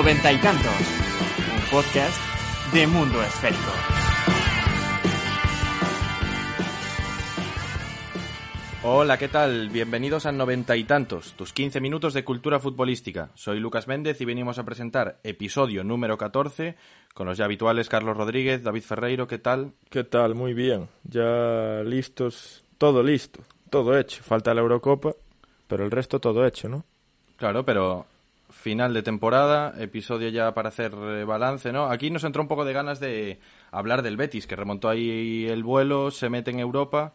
Noventa y tantos. Un podcast de mundo esférico. Hola, ¿qué tal? Bienvenidos a Noventa y tantos, tus 15 minutos de cultura futbolística. Soy Lucas Méndez y venimos a presentar episodio número 14 con los ya habituales Carlos Rodríguez, David Ferreiro, ¿qué tal? ¿Qué tal? Muy bien. Ya listos, todo listo, todo hecho. Falta la Eurocopa, pero el resto todo hecho, ¿no? Claro, pero final de temporada, episodio ya para hacer eh, balance, ¿no? Aquí nos entró un poco de ganas de hablar del Betis, que remontó ahí el vuelo, se mete en Europa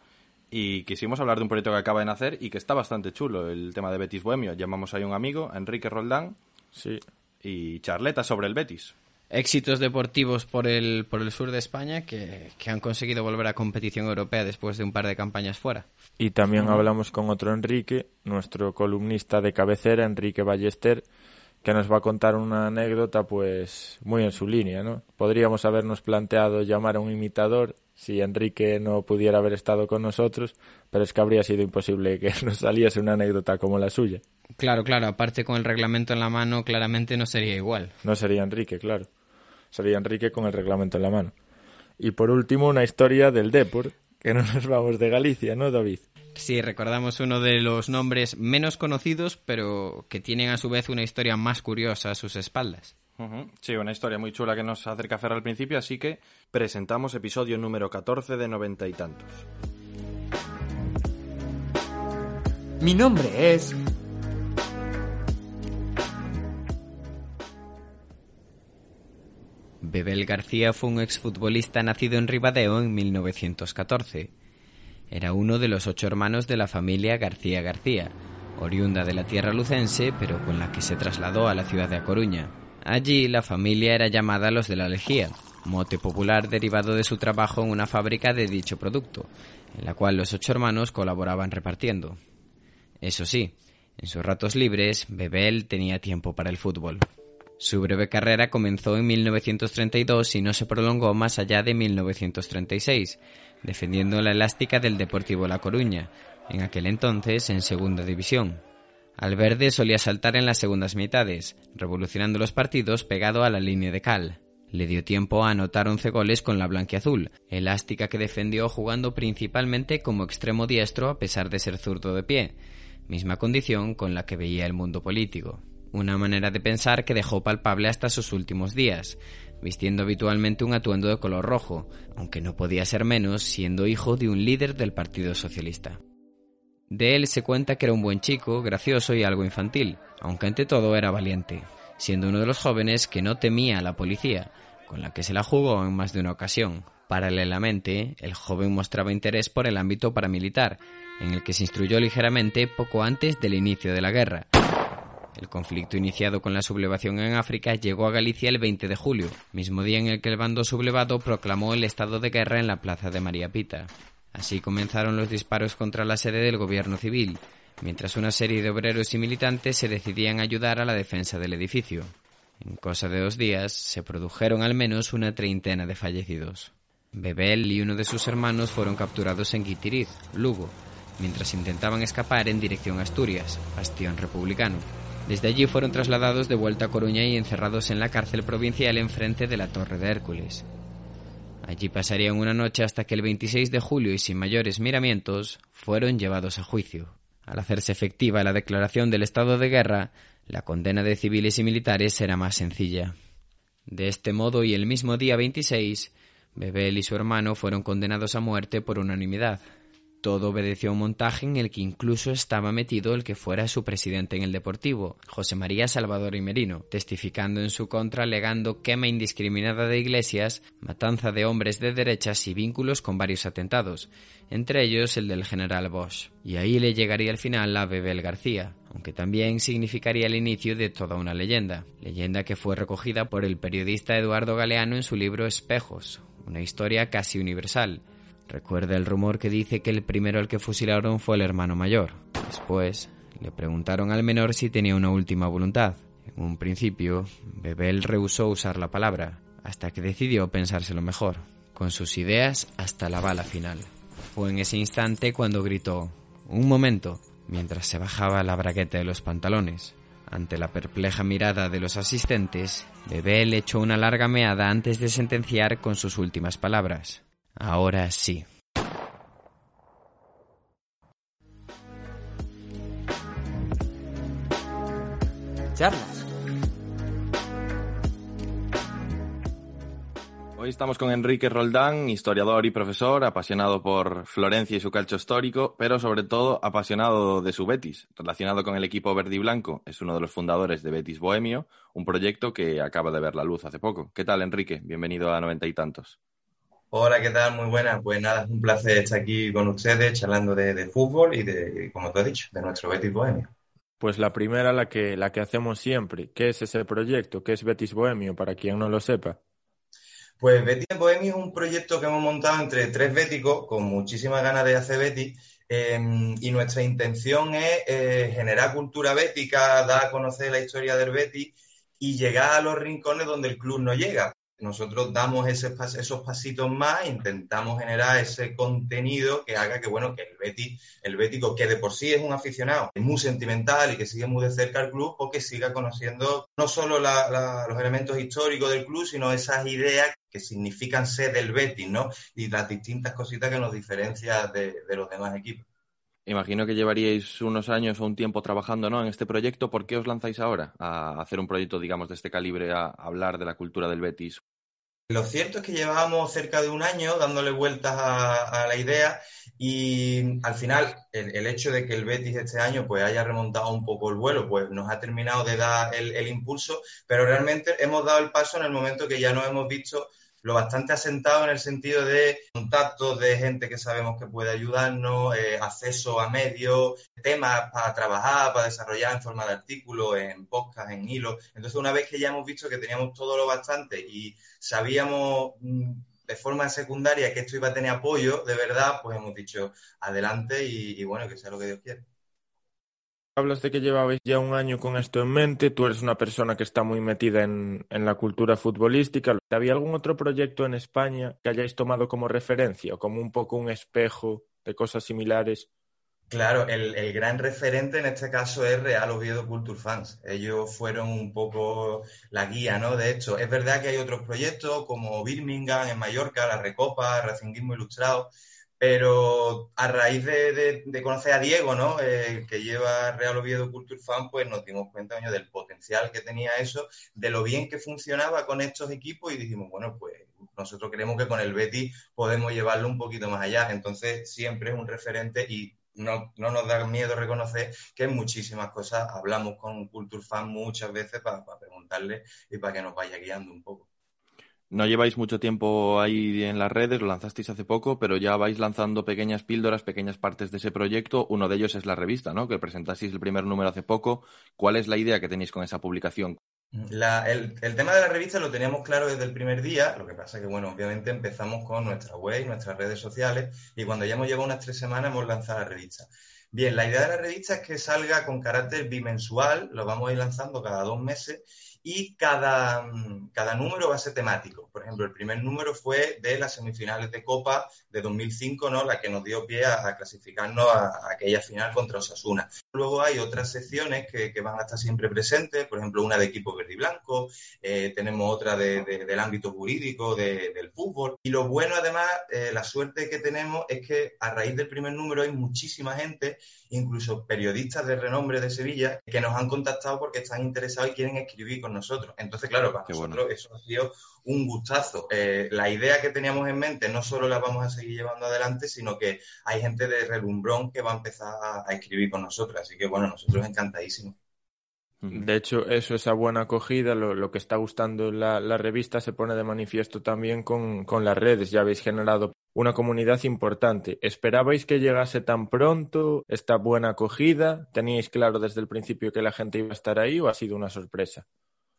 y quisimos hablar de un proyecto que acaba de nacer y que está bastante chulo, el tema de Betis Bohemio. Llamamos ahí un amigo, Enrique Roldán, Sí. y charleta sobre el Betis. éxitos deportivos por el, por el sur de España que, que han conseguido volver a competición europea después de un par de campañas fuera. Y también hablamos con otro Enrique, nuestro columnista de cabecera, Enrique Ballester, que nos va a contar una anécdota pues muy en su línea, ¿no? Podríamos habernos planteado llamar a un imitador si Enrique no pudiera haber estado con nosotros, pero es que habría sido imposible que nos saliese una anécdota como la suya. Claro, claro, aparte con el reglamento en la mano claramente no sería igual. No sería Enrique, claro. Sería Enrique con el reglamento en la mano. Y por último, una historia del Depor, que no nos vamos de Galicia, ¿no, David? Sí, recordamos uno de los nombres menos conocidos, pero que tienen a su vez una historia más curiosa a sus espaldas. Sí, una historia muy chula que nos acerca a Fer al principio, así que presentamos episodio número 14 de noventa y tantos. Mi nombre es... Bebel García fue un exfutbolista nacido en Ribadeo en 1914. Era uno de los ocho hermanos de la familia García García, oriunda de la tierra lucense, pero con la que se trasladó a la ciudad de A Coruña. Allí la familia era llamada los de la Lejía, mote popular derivado de su trabajo en una fábrica de dicho producto, en la cual los ocho hermanos colaboraban repartiendo. Eso sí, en sus ratos libres, Bebel tenía tiempo para el fútbol. Su breve carrera comenzó en 1932 y no se prolongó más allá de 1936, defendiendo la elástica del Deportivo La Coruña, en aquel entonces en segunda división. Alverde solía saltar en las segundas mitades, revolucionando los partidos pegado a la línea de cal. Le dio tiempo a anotar 11 goles con la blanquiazul, elástica que defendió jugando principalmente como extremo diestro a pesar de ser zurdo de pie, misma condición con la que veía el mundo político. Una manera de pensar que dejó palpable hasta sus últimos días, vistiendo habitualmente un atuendo de color rojo, aunque no podía ser menos siendo hijo de un líder del Partido Socialista. De él se cuenta que era un buen chico, gracioso y algo infantil, aunque ante todo era valiente, siendo uno de los jóvenes que no temía a la policía, con la que se la jugó en más de una ocasión. Paralelamente, el joven mostraba interés por el ámbito paramilitar, en el que se instruyó ligeramente poco antes del inicio de la guerra. El conflicto iniciado con la sublevación en África llegó a Galicia el 20 de julio, mismo día en el que el bando sublevado proclamó el estado de guerra en la plaza de María Pita. Así comenzaron los disparos contra la sede del gobierno civil, mientras una serie de obreros y militantes se decidían ayudar a la defensa del edificio. En cosa de dos días se produjeron al menos una treintena de fallecidos. Bebel y uno de sus hermanos fueron capturados en Guitiriz, Lugo, mientras intentaban escapar en dirección a Asturias, bastión republicano. Desde allí fueron trasladados de vuelta a Coruña y encerrados en la cárcel provincial enfrente de la Torre de Hércules. Allí pasarían una noche hasta que el 26 de julio y sin mayores miramientos fueron llevados a juicio. Al hacerse efectiva la declaración del estado de guerra, la condena de civiles y militares será más sencilla. De este modo y el mismo día 26, Bebel y su hermano fueron condenados a muerte por unanimidad. Todo obedeció a un montaje en el que incluso estaba metido el que fuera su presidente en el Deportivo, José María Salvador y Merino, testificando en su contra alegando quema indiscriminada de iglesias, matanza de hombres de derechas y vínculos con varios atentados, entre ellos el del general Bosch. Y ahí le llegaría al final a Bebel García, aunque también significaría el inicio de toda una leyenda, leyenda que fue recogida por el periodista Eduardo Galeano en su libro Espejos, una historia casi universal. Recuerda el rumor que dice que el primero al que fusilaron fue el hermano mayor. Después le preguntaron al menor si tenía una última voluntad. En un principio, Bebel rehusó usar la palabra, hasta que decidió pensárselo mejor, con sus ideas hasta la bala final. Fue en ese instante cuando gritó, Un momento, mientras se bajaba la bragueta de los pantalones. Ante la perpleja mirada de los asistentes, Bebel echó una larga meada antes de sentenciar con sus últimas palabras. Ahora sí. Charlas. Hoy estamos con Enrique Roldán, historiador y profesor, apasionado por Florencia y su calcio histórico, pero sobre todo apasionado de su Betis, relacionado con el equipo verde y blanco. Es uno de los fundadores de Betis Bohemio, un proyecto que acaba de ver la luz hace poco. ¿Qué tal, Enrique? Bienvenido a Noventa y Tantos. Hola, ¿qué tal? Muy buenas. Pues nada, es un placer estar aquí con ustedes charlando de, de fútbol y de, como te he dicho, de nuestro Betis Bohemio. Pues la primera, la que, la que hacemos siempre. ¿Qué es ese proyecto? ¿Qué es Betis Bohemio? Para quien no lo sepa. Pues Betis Bohemio es un proyecto que hemos montado entre tres béticos con muchísimas ganas de hacer Betis eh, y nuestra intención es eh, generar cultura bética, dar a conocer la historia del Betis y llegar a los rincones donde el club no llega. Nosotros damos ese, esos pasitos más, intentamos generar ese contenido que haga que, bueno, que el Betis, el bético, que de por sí es un aficionado muy sentimental y que sigue muy de cerca al club, o que siga conociendo no solo la, la, los elementos históricos del club, sino esas ideas que significan ser del Betis, ¿no? Y las distintas cositas que nos diferencian de, de los demás equipos. Imagino que llevaríais unos años o un tiempo trabajando ¿no? en este proyecto. ¿Por qué os lanzáis ahora a hacer un proyecto, digamos, de este calibre, a hablar de la cultura del Betis? Lo cierto es que llevábamos cerca de un año dándole vueltas a, la idea y al final el, hecho de que el Betis este año pues haya remontado un poco el vuelo pues nos ha terminado de dar el impulso, pero realmente hemos dado el paso en el momento que ya nos hemos visto lo bastante asentado en el sentido de contactos de gente que sabemos que puede ayudarnos, eh, acceso a medios, temas para trabajar, para desarrollar en forma de artículos, en podcast, en hilo. Entonces, una vez que ya hemos visto que teníamos todo lo bastante y sabíamos mm, de forma secundaria que esto iba a tener apoyo, de verdad, pues hemos dicho adelante y, y bueno, que sea lo que Dios quiera. Hablas de que llevabais ya un año con esto en mente, tú eres una persona que está muy metida en, la cultura futbolística. ¿Había algún otro proyecto en España que hayáis tomado como referencia o como un poco un espejo de cosas similares? Claro, el, el, gran referente en este caso es Real Oviedo Culture Fans. Ellos fueron un poco la guía, ¿no? De hecho, es verdad que hay otros proyectos como Birmingham en Mallorca, la Recopa, Racinguismo Ilustrado, pero a raíz de, conocer a Diego, ¿no? Eh, que lleva Real Oviedo Culture Fan, pues nos dimos cuenta del potencial que tenía eso, de lo bien que funcionaba con estos equipos y dijimos, bueno, pues nosotros creemos que con el Betis podemos llevarlo un poquito más allá. Entonces siempre es un referente y no, no nos da miedo reconocer que en muchísimas cosas hablamos con Culture Fan muchas veces para preguntarle y para que nos vaya guiando un poco. No lleváis mucho tiempo ahí en las redes, lo lanzasteis hace poco, pero ya vais lanzando pequeñas píldoras, pequeñas partes de ese proyecto. Uno de ellos es la revista, ¿no? Que presentasteis el primer número hace poco. ¿Cuál es la idea que tenéis con esa publicación? La, el, el, tema de la revista lo teníamos claro desde el primer día, lo que pasa que, bueno, obviamente empezamos con nuestra web nuestras redes sociales y cuando ya hemos llevado unas tres semanas hemos lanzado la revista. Bien, la idea de la revista es que salga con carácter bimensual, lo vamos a ir lanzando cada dos meses y cada, cada número va a ser temático. Por ejemplo, el primer número fue de las semifinales de Copa de 2005, ¿no? la que nos dio pie a, a clasificarnos a, a, aquella final contra Osasuna. Luego hay otras secciones que, que, van a estar siempre presentes, por ejemplo, una de equipo verde y blanco, eh, tenemos otra de, de, del ámbito jurídico, de, del fútbol. Y lo bueno, además, eh, la suerte que tenemos es que a raíz del primer número hay muchísima gente, incluso periodistas de renombre de Sevilla, que nos han contactado porque están interesados y quieren escribir con nosotros. Entonces, claro, para nosotros eso ha sido un gustazo. Eh, la idea que teníamos en mente no solo la vamos a seguir llevando adelante, sino que hay gente de relumbrón que va a empezar a, escribir con nosotros. Así que, bueno, nosotros encantadísimos. De hecho, eso, esa buena acogida, lo, que está gustando la, la, revista se pone de manifiesto también con, con las redes. Ya habéis generado una comunidad importante. ¿Esperabais que llegase tan pronto esta buena acogida? ¿Teníais claro desde el principio que la gente iba a estar ahí o ha sido una sorpresa?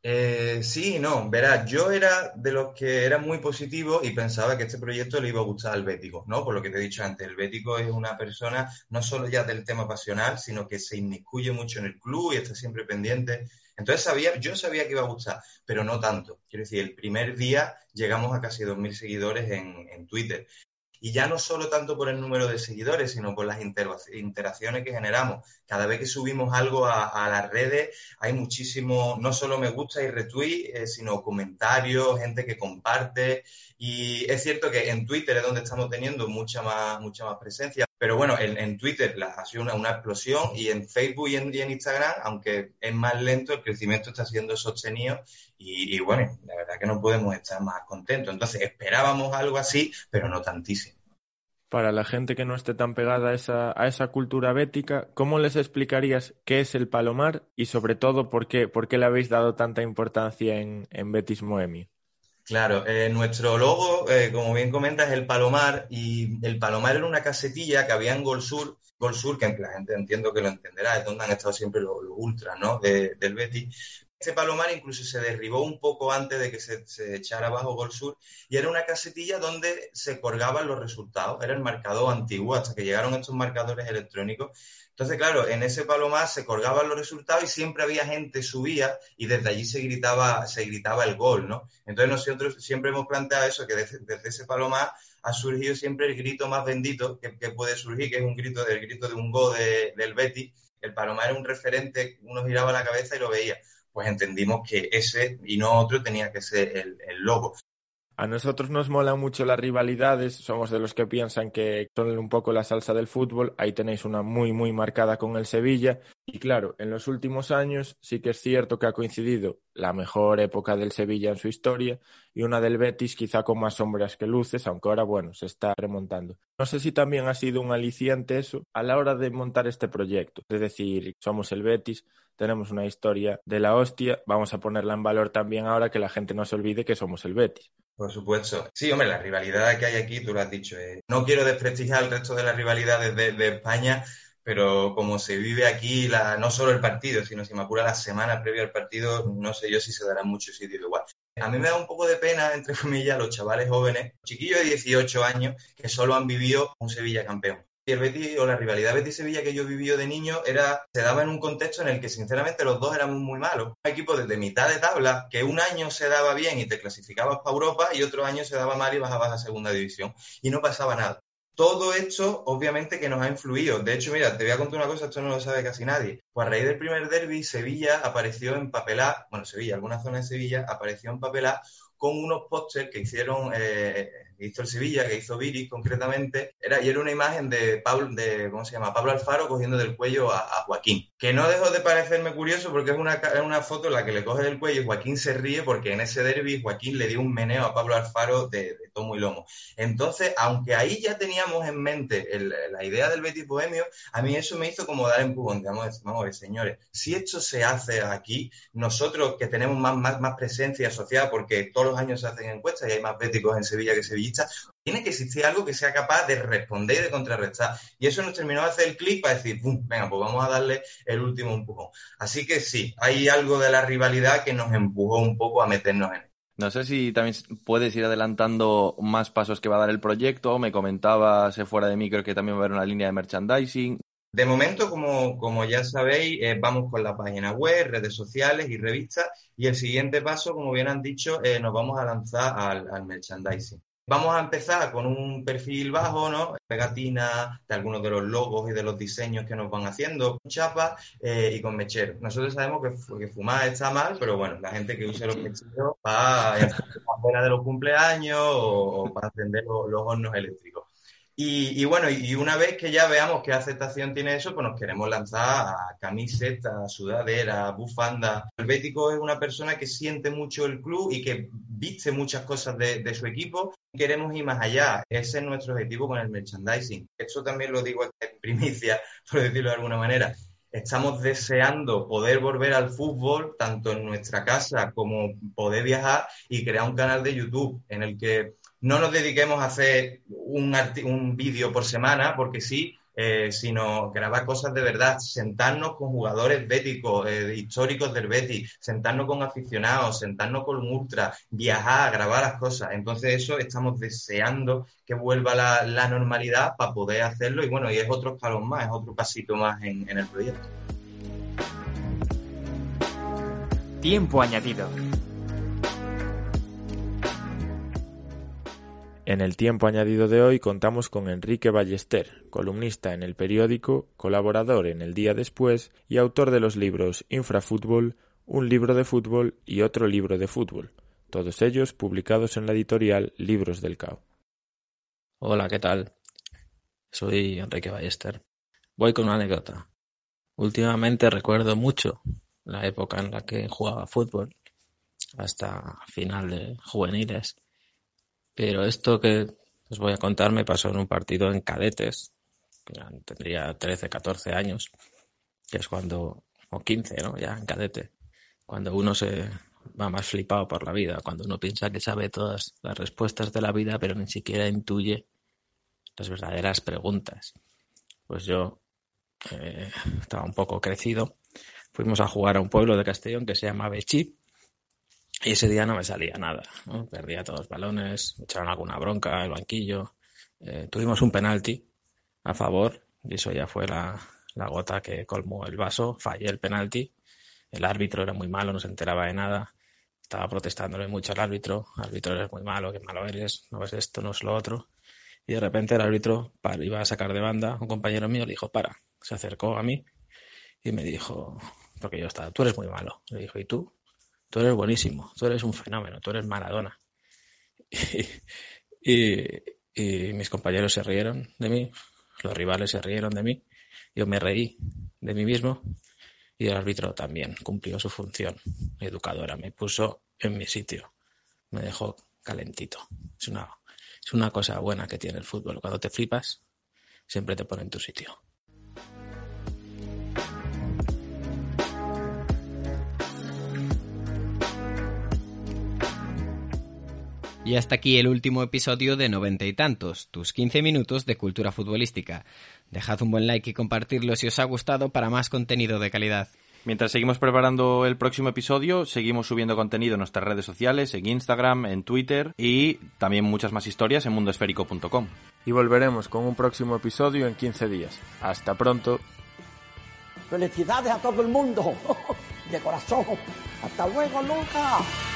Eh, sí, no, verás, yo era de los que era muy positivo y pensaba que este proyecto le iba a gustar al Bético, ¿no? Por lo que te he dicho antes, el Bético es una persona no solo ya del tema pasional, sino que se inmiscuye mucho en el club y está siempre pendiente. Entonces sabía, yo sabía que iba a gustar, pero no tanto. Quiero decir, el primer día llegamos a casi 2.000 seguidores en, en Twitter. Y ya no solo tanto por el número de seguidores, sino por las interacciones que generamos. Cada vez que subimos algo a, las redes, hay muchísimo, no solo me gusta y retweet, eh, sino comentarios, gente que comparte. Y es cierto que en Twitter es donde estamos teniendo mucha más, mucha más presencia. Pero bueno, en, Twitter ha sido una, explosión y en Facebook y en, Instagram, aunque es más lento, el crecimiento está siendo sostenido y, bueno, la verdad que no podemos estar más contentos. Entonces esperábamos algo así, pero no tantísimo. Para la gente que no esté tan pegada a esa, a esa cultura bética, ¿cómo les explicarías qué es el palomar y sobre todo por qué, por qué le habéis dado tanta importancia en, en Betis Moemi? Claro, eh, nuestro logo, eh, como bien comentas, es el Palomar y el Palomar era una casetilla que había en Gol Sur, Gol Sur, que la gente entiendo que lo entenderá, es donde han estado siempre los, ultras ¿no? del Betis. Este palomar incluso se derribó un poco antes de que se, se, echara abajo Gol Sur y era una casetilla donde se colgaban los resultados. Era el marcador antiguo hasta que llegaron estos marcadores electrónicos entonces, claro, en ese palomar se colgaban los resultados y siempre había gente subía y desde allí se gritaba, se gritaba el gol, ¿no? Entonces nosotros siempre hemos planteado eso, que desde, ese palomar ha surgido siempre el grito más bendito que, puede surgir, que es un grito, el grito de un gol del Betty. El palomar era un referente, uno giraba la cabeza y lo veía. Pues entendimos que ese y no otro tenía que ser el, el logo. A nosotros nos molan mucho las rivalidades, somos de los que piensan que son un poco la salsa del fútbol, ahí tenéis una muy muy marcada con el Sevilla. Y claro, en los últimos años sí que es cierto que ha coincidido la mejor época del Sevilla en su historia y una del Betis quizá con más sombras que luces, aunque ahora bueno, se está remontando. No sé si también ha sido un aliciente eso a la hora de montar este proyecto, es decir, somos el Betis, tenemos una historia de la hostia, vamos a ponerla en valor también ahora que la gente no se olvide que somos el Betis. Por supuesto. Sí, hombre, la rivalidad que hay aquí, tú lo has dicho. Eh. No quiero desprestigiar el resto de las rivalidades de, España, pero como se vive aquí, la, no solo el partido, sino si me apura la semana previa al partido, no sé yo si se dará mucho sitio igual. A mí me da un poco de pena, entre comillas, los chavales jóvenes, chiquillos de 18 años, que solo han vivido un Sevilla campeón y el Betis o la rivalidad Betis-Sevilla que yo viví de niño era, se daba en un contexto en el que sinceramente los dos éramos muy malos. Un equipo desde mitad de tabla que un año se daba bien y te clasificabas para Europa y otro año se daba mal y bajabas a segunda división y no pasaba nada. Todo esto, obviamente, que nos ha influido. De hecho, mira, te voy a contar una cosa, esto no lo sabe casi nadie. Pues a raíz del primer derby, Sevilla apareció en papelá, bueno, Sevilla, alguna zona de Sevilla, apareció en papelá con unos pósters que hicieron eh, hizo el Sevilla, que hizo Viri concretamente, era, y era una imagen de Pablo, de, ¿cómo se llama? Pablo Alfaro cogiendo del cuello a, Joaquín. Que no dejó de parecerme curioso porque es una, una foto en la que le coge del cuello y Joaquín se ríe porque en ese derby Joaquín le dio un meneo a Pablo Alfaro de, tomo y lomo. Entonces, aunque ahí ya teníamos en mente la idea del Betis Bohemio, a mí eso me hizo como dar empujón. Vamos, vamos a ver, señores, si esto se hace aquí, nosotros que tenemos más, más, más presencia asociada, porque todos los años se hacen encuestas y hay más béticos en Sevilla que Sevilla, tiene que existir algo que sea capaz de responder y de contrarrestar. Y eso nos terminó de hacer el clic para decir, venga, pues vamos a darle el último empujón. Así que sí, hay algo de la rivalidad que nos empujó un poco a meternos en no sé si también puedes ir adelantando más pasos que va a dar el proyecto. Me comentabas fuera de micro que también va a haber una línea de merchandising. De momento, como, como ya sabéis, eh, vamos con la página web, redes sociales y revistas. Y el siguiente paso, como bien han dicho, eh, nos vamos a lanzar al merchandising. Vamos a empezar con un perfil bajo, ¿no? Pegatina de algunos de los logos y de los diseños que nos van haciendo, con chapa eh, y con mechero. Nosotros sabemos que, fumar está mal, pero bueno, la gente que use los mecheros para la de los cumpleaños o, para encender los, hornos eléctricos. Y, bueno, y una vez que ya veamos qué aceptación tiene eso, pues nos queremos lanzar a camisetas, sudadera, bufanda. El Bético es una persona que siente mucho el club y que viste muchas cosas de, de su equipo. Queremos ir más allá. Ese es nuestro objetivo con el merchandising. Esto también lo digo en primicia, por decirlo de alguna manera estamos deseando poder volver al fútbol, tanto en nuestra casa como poder viajar y crear un canal de YouTube en el que no nos dediquemos a hacer un, un vídeo por semana, porque sí, eh, sino grabar cosas de verdad, sentarnos con jugadores béticos, eh, históricos del Betis, sentarnos con aficionados, sentarnos con un ultra, viajar, grabar las cosas. Entonces eso estamos deseando que vuelva la, normalidad para poder hacerlo y bueno, y es otro escalón más, es otro pasito más en el proyecto. Tiempo añadido. En el tiempo añadido de hoy contamos con Enrique Ballester, columnista en el periódico, colaborador en El Día Después y autor de los libros Infrafútbol, un libro de fútbol y otro libro de fútbol, todos ellos publicados en la editorial Libros del Cao. Hola, ¿qué tal? Soy Enrique Ballester. Voy con una anécdota. Últimamente recuerdo mucho la época en la que jugaba fútbol, hasta final de juveniles pero esto que os voy a contar me pasó en un partido en cadetes, tendría 13, 14 años, que es cuando, o 15, ¿no? Ya en cadete, cuando uno se va más flipado por la vida, cuando uno piensa que sabe todas las respuestas de la vida, pero ni siquiera intuye las verdaderas preguntas. Pues yo eh, estaba un poco crecido, fuimos a jugar a un pueblo de Castellón que se llama Bechí, y ese día no me salía nada, Perdía todos los balones, me echaron alguna bronca, el banquillo. Eh, tuvimos un penalti a favor y eso ya fue la, la gota que colmó el vaso. Fallé el penalti. El árbitro era muy malo, no se enteraba de nada. Estaba protestándole mucho al árbitro. árbitro eres muy malo, qué malo eres, no ves esto, no es lo otro. Y de repente el árbitro iba a sacar de banda. Un compañero mío le dijo, para. Se acercó a mí y me dijo, porque yo estaba, tú eres muy malo. Le dijo, ¿y tú? Tú eres buenísimo, tú eres un fenómeno, tú eres Maradona. Y, mis compañeros se rieron de mí, los rivales se rieron de mí, yo me reí de mí mismo y el árbitro también cumplió su función educadora, me puso en mi sitio, me dejó calentito. Es una, es una cosa buena que tiene el fútbol, cuando te flipas, siempre te pone en tu sitio. Y hasta aquí el último episodio de Noventa y Tantos, tus 15 minutos de cultura futbolística. Dejad un buen like y compartirlo si os ha gustado para más contenido de calidad. Mientras seguimos preparando el próximo episodio, seguimos subiendo contenido en nuestras redes sociales, en Instagram, en Twitter y también muchas más historias en mundoesférico.com. Y volveremos con un próximo episodio en 15 días. Hasta pronto. Felicidades a todo el mundo. De corazón. Hasta luego, Lucas.